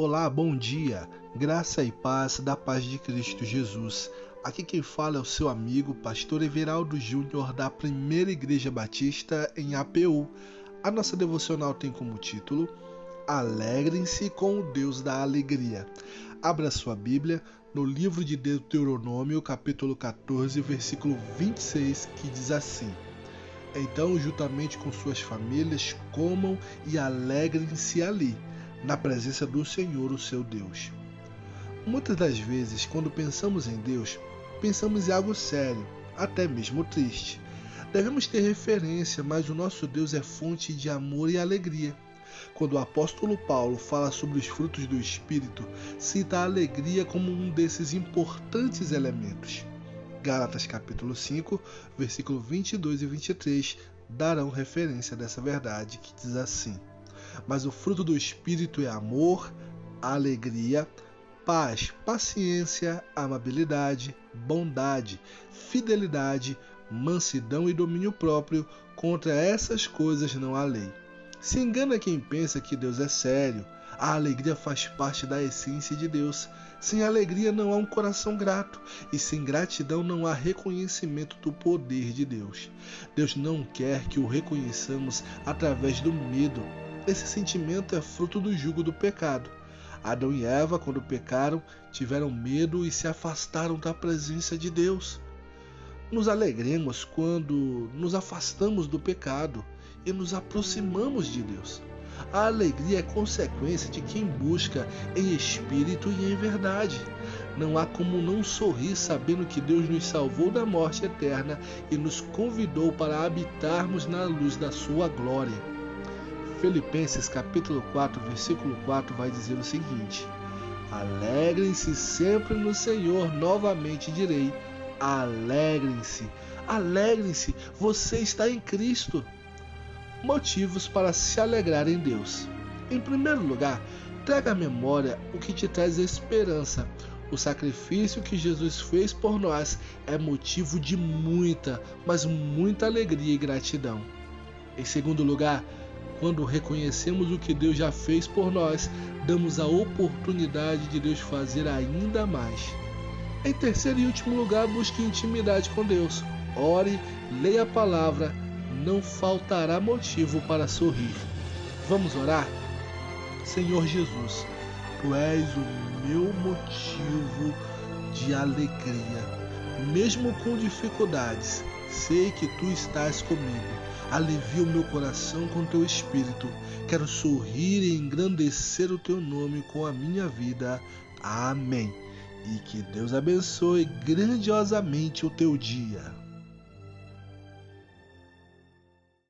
Olá, bom dia, graça e paz da paz de Cristo Jesus. Aqui quem fala é o seu amigo, pastor Everaldo Júnior, da Primeira Igreja Batista em APU. A nossa devocional tem como título Alegrem-se com o Deus da Alegria. Abra sua Bíblia no livro de Deuteronômio, capítulo 14, versículo 26, que diz assim: Então, juntamente com suas famílias, comam e alegrem-se ali na presença do Senhor, o seu Deus. Muitas das vezes, quando pensamos em Deus, pensamos em algo sério, até mesmo triste. Devemos ter referência, mas o nosso Deus é fonte de amor e alegria. Quando o apóstolo Paulo fala sobre os frutos do Espírito, cita a alegria como um desses importantes elementos. Gálatas capítulo 5, versículo 22 e 23 darão referência dessa verdade que diz assim: mas o fruto do Espírito é amor, alegria, paz, paciência, amabilidade, bondade, fidelidade, mansidão e domínio próprio. Contra essas coisas não há lei. Se engana quem pensa que Deus é sério. A alegria faz parte da essência de Deus. Sem alegria não há um coração grato, e sem gratidão não há reconhecimento do poder de Deus. Deus não quer que o reconheçamos através do medo, esse sentimento é fruto do jugo do pecado. Adão e Eva, quando pecaram, tiveram medo e se afastaram da presença de Deus. Nos alegremos quando nos afastamos do pecado e nos aproximamos de Deus. A alegria é consequência de quem busca em espírito e em verdade. Não há como não sorrir sabendo que Deus nos salvou da morte eterna e nos convidou para habitarmos na luz da sua glória. Filipenses capítulo 4, versículo 4 vai dizer o seguinte: Alegrem-se sempre no Senhor, novamente direi: alegrem-se, alegrem-se, você está em Cristo. Motivos para se alegrar em Deus. Em primeiro lugar, traga à memória o que te traz esperança. O sacrifício que Jesus fez por nós é motivo de muita, mas muita alegria e gratidão. Em segundo lugar, quando reconhecemos o que Deus já fez por nós, damos a oportunidade de Deus fazer ainda mais. Em terceiro e último lugar, busque intimidade com Deus. Ore, leia a palavra, não faltará motivo para sorrir. Vamos orar? Senhor Jesus, Tu és o meu motivo de alegria. Mesmo com dificuldades, sei que Tu estás comigo Alivia o meu coração com teu espírito. Quero sorrir e engrandecer o teu nome com a minha vida. Amém. E que Deus abençoe grandiosamente o teu dia.